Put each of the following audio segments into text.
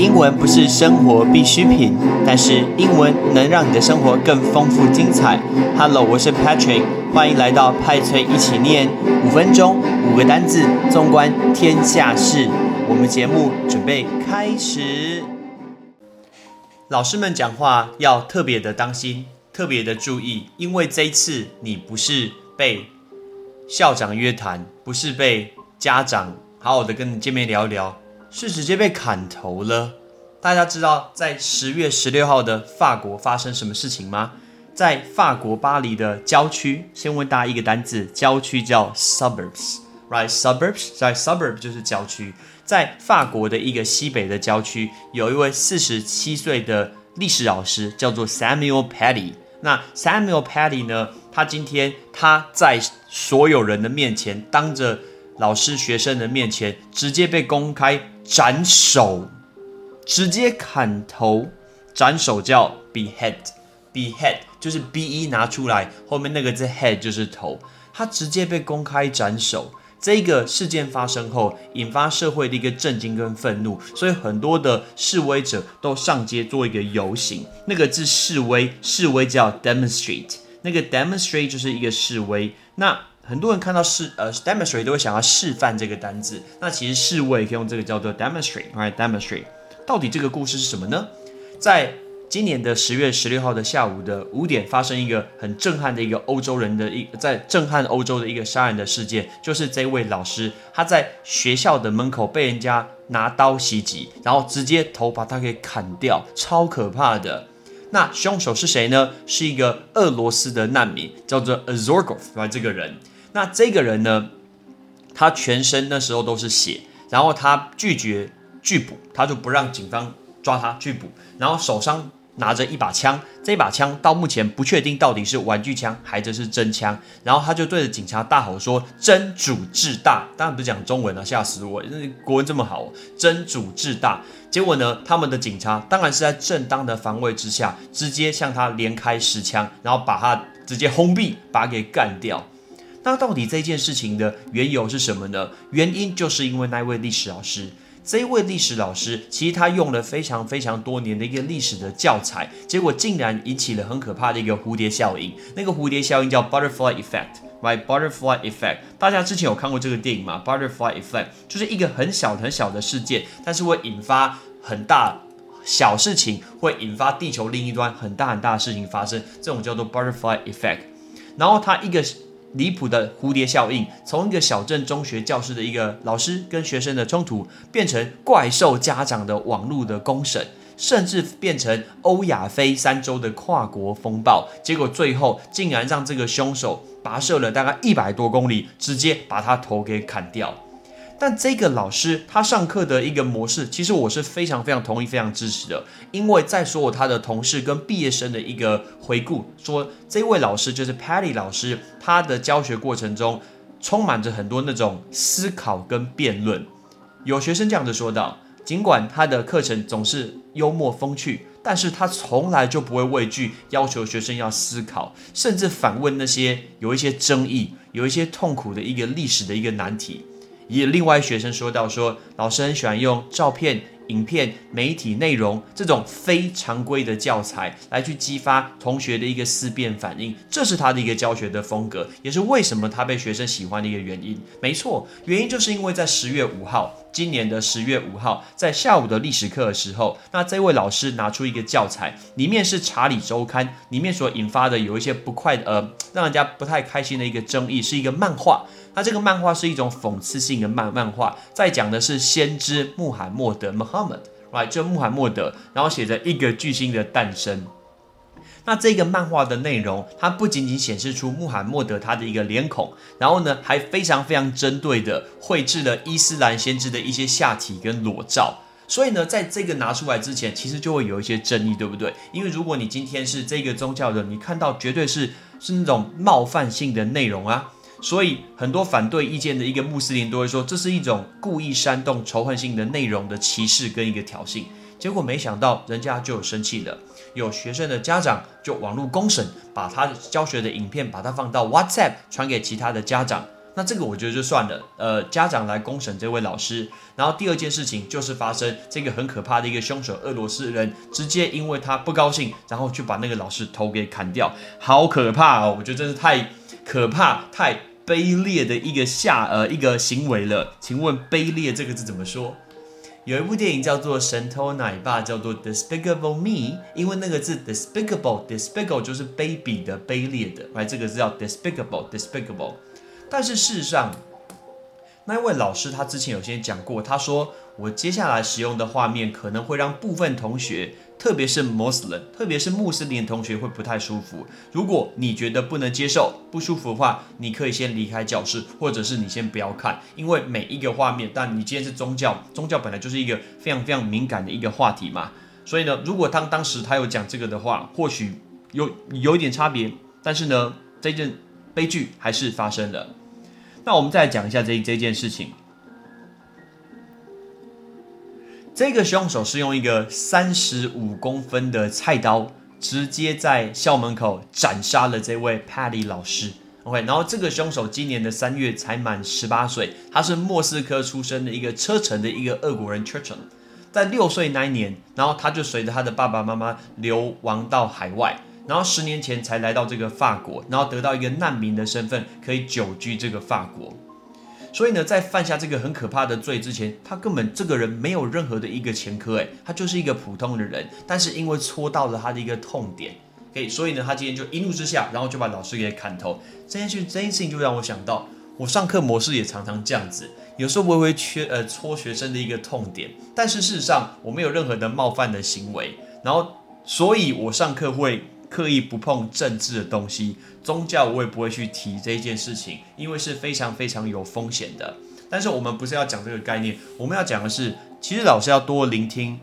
英文不是生活必需品，但是英文能让你的生活更丰富精彩。Hello，我是 Patrick，欢迎来到派翠一起念五分钟五个单字，纵观天下事。我们节目准备开始。老师们讲话要特别的当心，特别的注意，因为这一次你不是被校长约谈，不是被家长好好的跟你见面聊聊。是直接被砍头了。大家知道在十月十六号的法国发生什么事情吗？在法国巴黎的郊区，先问大家一个单字，郊区叫 suburbs，right？suburbs 在 suburb 就是郊区。在法国的一个西北的郊区，有一位四十七岁的历史老师，叫做 Samuel Patty。那 Samuel Patty 呢？他今天他在所有人的面前，当着老师、学生的面前，直接被公开。斩首，直接砍头，斩首叫 behead，behead 就是 b e 拿出来，后面那个字 head 就是头。他直接被公开斩首，这个事件发生后，引发社会的一个震惊跟愤怒，所以很多的示威者都上街做一个游行。那个字示威，示威叫 demonstrate，那个 demonstrate 就是一个示威。那很多人看到示呃 demonstrate 都会想要示范这个单字，那其实示威可以用这个叫做 demonstrate，right？demonstrate 到底这个故事是什么呢？在今年的十月十六号的下午的五点，发生一个很震撼的一个欧洲人的一在震撼欧洲的一个杀人的事件，就是这位老师他在学校的门口被人家拿刀袭击，然后直接头把他给砍掉，超可怕的。那凶手是谁呢？是一个俄罗斯的难民，叫做 Azorgov，这个人。那这个人呢？他全身那时候都是血，然后他拒绝拒捕，他就不让警方抓他拒捕，然后手上拿着一把枪，这把枪到目前不确定到底是玩具枪还是是真枪，然后他就对着警察大吼说：“真主至大！”当然不是讲中文了，吓死我！那国文这么好，“真主至大”。结果呢，他们的警察当然是在正当的防卫之下，直接向他连开十枪，然后把他直接轰毙，把他给干掉。那到底这件事情的缘由是什么呢？原因就是因为那位历史老师，这一位历史老师其实他用了非常非常多年的一个历史的教材，结果竟然引起了很可怕的一个蝴蝶效应。那个蝴蝶效应叫 butterfly effect，right？butterfly effect，大家之前有看过这个电影吗？butterfly effect 就是一个很小很小的事件，但是会引发很大小事情，会引发地球另一端很大很大的事情发生，这种叫做 butterfly effect。然后它一个。离谱的蝴蝶效应，从一个小镇中学教师的一个老师跟学生的冲突，变成怪兽家长的网络的公审，甚至变成欧亚非三洲的跨国风暴。结果最后竟然让这个凶手跋涉了大概一百多公里，直接把他头给砍掉。但这个老师他上课的一个模式，其实我是非常非常同意、非常支持的。因为在所有他的同事跟毕业生的一个回顾，说这位老师就是 Patty 老师，他的教学过程中充满着很多那种思考跟辩论。有学生这样子说道：，尽管他的课程总是幽默风趣，但是他从来就不会畏惧要求学生要思考，甚至反问那些有一些争议、有一些痛苦的一个历史的一个难题。也另外学生说到说，老师很喜欢用照片、影片、媒体内容这种非常规的教材来去激发同学的一个思辨反应，这是他的一个教学的风格，也是为什么他被学生喜欢的一个原因。没错，原因就是因为在十月五号，今年的十月五号，在下午的历史课的时候，那这位老师拿出一个教材，里面是《查理周刊》里面所引发的有一些不快呃，让人家不太开心的一个争议，是一个漫画。那这个漫画是一种讽刺性的漫漫画，在讲的是先知穆罕默德 （Muhammad），right？就穆罕默德，然后写着一个巨星的诞生。那这个漫画的内容，它不仅仅显示出穆罕默德他的一个脸孔，然后呢，还非常非常针对的绘制了伊斯兰先知的一些下体跟裸照。所以呢，在这个拿出来之前，其实就会有一些争议，对不对？因为如果你今天是这个宗教的，你看到绝对是是那种冒犯性的内容啊。所以很多反对意见的一个穆斯林都会说，这是一种故意煽动仇恨性的内容的歧视跟一个挑衅。结果没想到人家就有生气了，有学生的家长就网络公审，把他教学的影片把它放到 WhatsApp 传给其他的家长。那这个我觉得就算了，呃，家长来公审这位老师。然后第二件事情就是发生这个很可怕的一个凶手，俄罗斯人直接因为他不高兴，然后就把那个老师头给砍掉，好可怕哦！我觉得真是太可怕、太卑劣的一个下呃一个行为了。请问“卑劣”这个字怎么说？有一部电影叫做《神偷奶爸》，叫做《Despicable Me》，因为那个字 “Despicable”，“Despicable” 就是卑鄙的、卑劣的，来这个字叫 “Despicable”，“Despicable”。但是事实上，那一位老师他之前有先讲过，他说我接下来使用的画面可能会让部分同学，特别是 Muslim，特别是穆斯林同学会不太舒服。如果你觉得不能接受、不舒服的话，你可以先离开教室，或者是你先不要看，因为每一个画面，但你今天是宗教，宗教本来就是一个非常非常敏感的一个话题嘛。所以呢，如果当当时他有讲这个的话，或许有有一点差别，但是呢，这件悲剧还是发生了。那我们再讲一下这这件事情。这个凶手是用一个三十五公分的菜刀，直接在校门口斩杀了这位 Patty 老师。OK，然后这个凶手今年的三月才满十八岁，他是莫斯科出生的一个车臣的一个俄国人 Churchill，在六岁那一年，然后他就随着他的爸爸妈妈流亡到海外。然后十年前才来到这个法国，然后得到一个难民的身份，可以久居这个法国。所以呢，在犯下这个很可怕的罪之前，他根本这个人没有任何的一个前科，诶，他就是一个普通的人。但是因为戳到了他的一个痛点，可以，所以呢，他今天就一怒之下，然后就把老师给砍头。这件事，这件事情就让我想到，我上课模式也常常这样子，有时候微微缺呃戳学生的一个痛点，但是事实上我没有任何的冒犯的行为，然后所以我上课会。刻意不碰政治的东西，宗教我也不会去提这件事情，因为是非常非常有风险的。但是我们不是要讲这个概念，我们要讲的是，其实老师要多聆听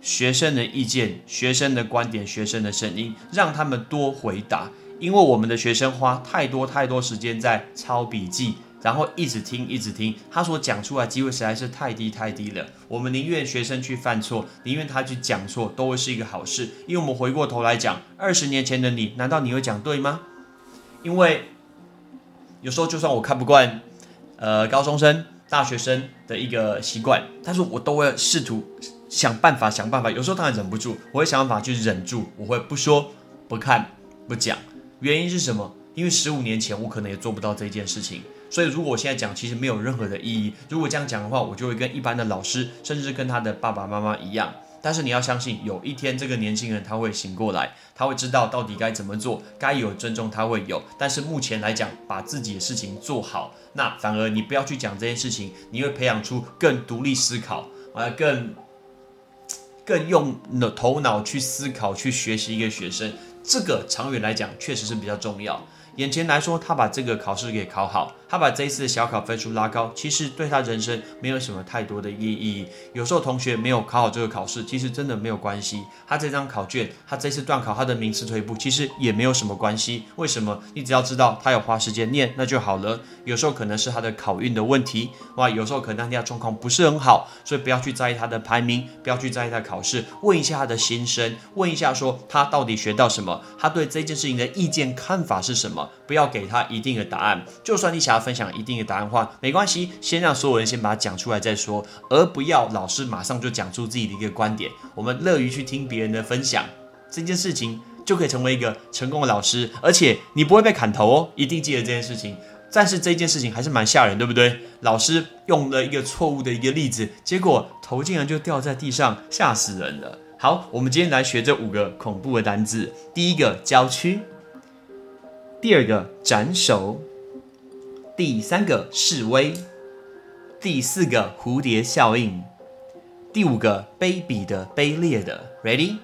学生的意见、学生的观点、学生的声音，让他们多回答，因为我们的学生花太多太多时间在抄笔记。然后一直听，一直听，他所讲出来机会实在是太低太低了。我们宁愿学生去犯错，宁愿他去讲错，都会是一个好事。因为我们回过头来讲，二十年前的你，难道你会讲对吗？因为有时候就算我看不惯，呃，高中生、大学生的一个习惯，但是我都会试图想办法，想办法。有时候当然忍不住，我会想办法去忍住，我会不说、不看、不讲。原因是什么？因为十五年前我可能也做不到这件事情。所以，如果我现在讲，其实没有任何的意义。如果这样讲的话，我就会跟一般的老师，甚至跟他的爸爸妈妈一样。但是你要相信，有一天这个年轻人他会醒过来，他会知道到底该怎么做，该有尊重他会有。但是目前来讲，把自己的事情做好，那反而你不要去讲这件事情，你会培养出更独立思考，啊，更更用头脑去思考、去学习一个学生。这个长远来讲，确实是比较重要。眼前来说，他把这个考试给考好，他把这一次的小考分数拉高，其实对他人生没有什么太多的意义。有时候同学没有考好这个考试，其实真的没有关系。他这张考卷，他这次断考，他的名次退步，其实也没有什么关系。为什么？你只要知道他有花时间念，那就好了。有时候可能是他的考运的问题，哇，有时候可能当天状况不是很好，所以不要去在意他的排名，不要去在意他考试，问一下他的心声，问一下说他到底学到什么，他对这件事情的意见看法是什么。不要给他一定的答案，就算你想分享一定的答案话，没关系，先让所有人先把它讲出来再说，而不要老师马上就讲出自己的一个观点。我们乐于去听别人的分享，这件事情就可以成为一个成功的老师，而且你不会被砍头哦，一定记得这件事情。但是这件事情还是蛮吓人，对不对？老师用了一个错误的一个例子，结果头竟然就掉在地上，吓死人了。好，我们今天来学这五个恐怖的单字，第一个郊区。第二个斩首，第三个示威，第四个蝴蝶效应，第五个卑鄙的、卑劣的。Ready？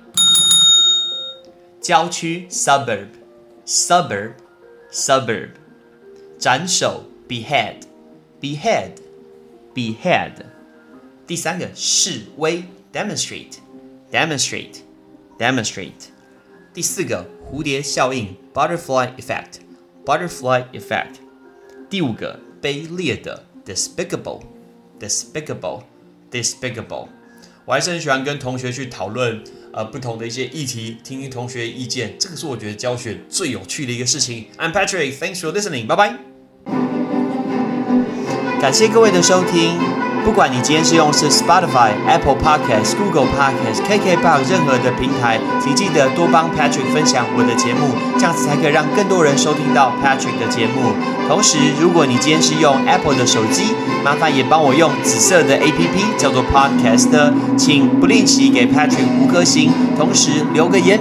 郊区 suburb，suburb，suburb。斩首 behead，behead，behead。第三个示威 demonstrate，demonstrate，demonstrate。第四个蝴蝶效应。Butterfly effect, butterfly effect。第五个卑劣的，despicable, despicable, despicable。我还是很喜欢跟同学去讨论呃不同的一些议题，听听同学意见，这个是我觉得教学最有趣的一个事情。I'm Patrick, thanks for listening. Bye bye. 感谢各位的收听。不管你今天是用是 Spotify、Apple Podcast、Google Podcast、KKBox 任何的平台，请记得多帮 Patrick 分享我的节目，这样子才可以让更多人收听到 Patrick 的节目。同时，如果你今天是用 Apple 的手机，麻烦也帮我用紫色的 APP 叫做 Podcast，请不吝惜给 Patrick 五颗星，同时留个言。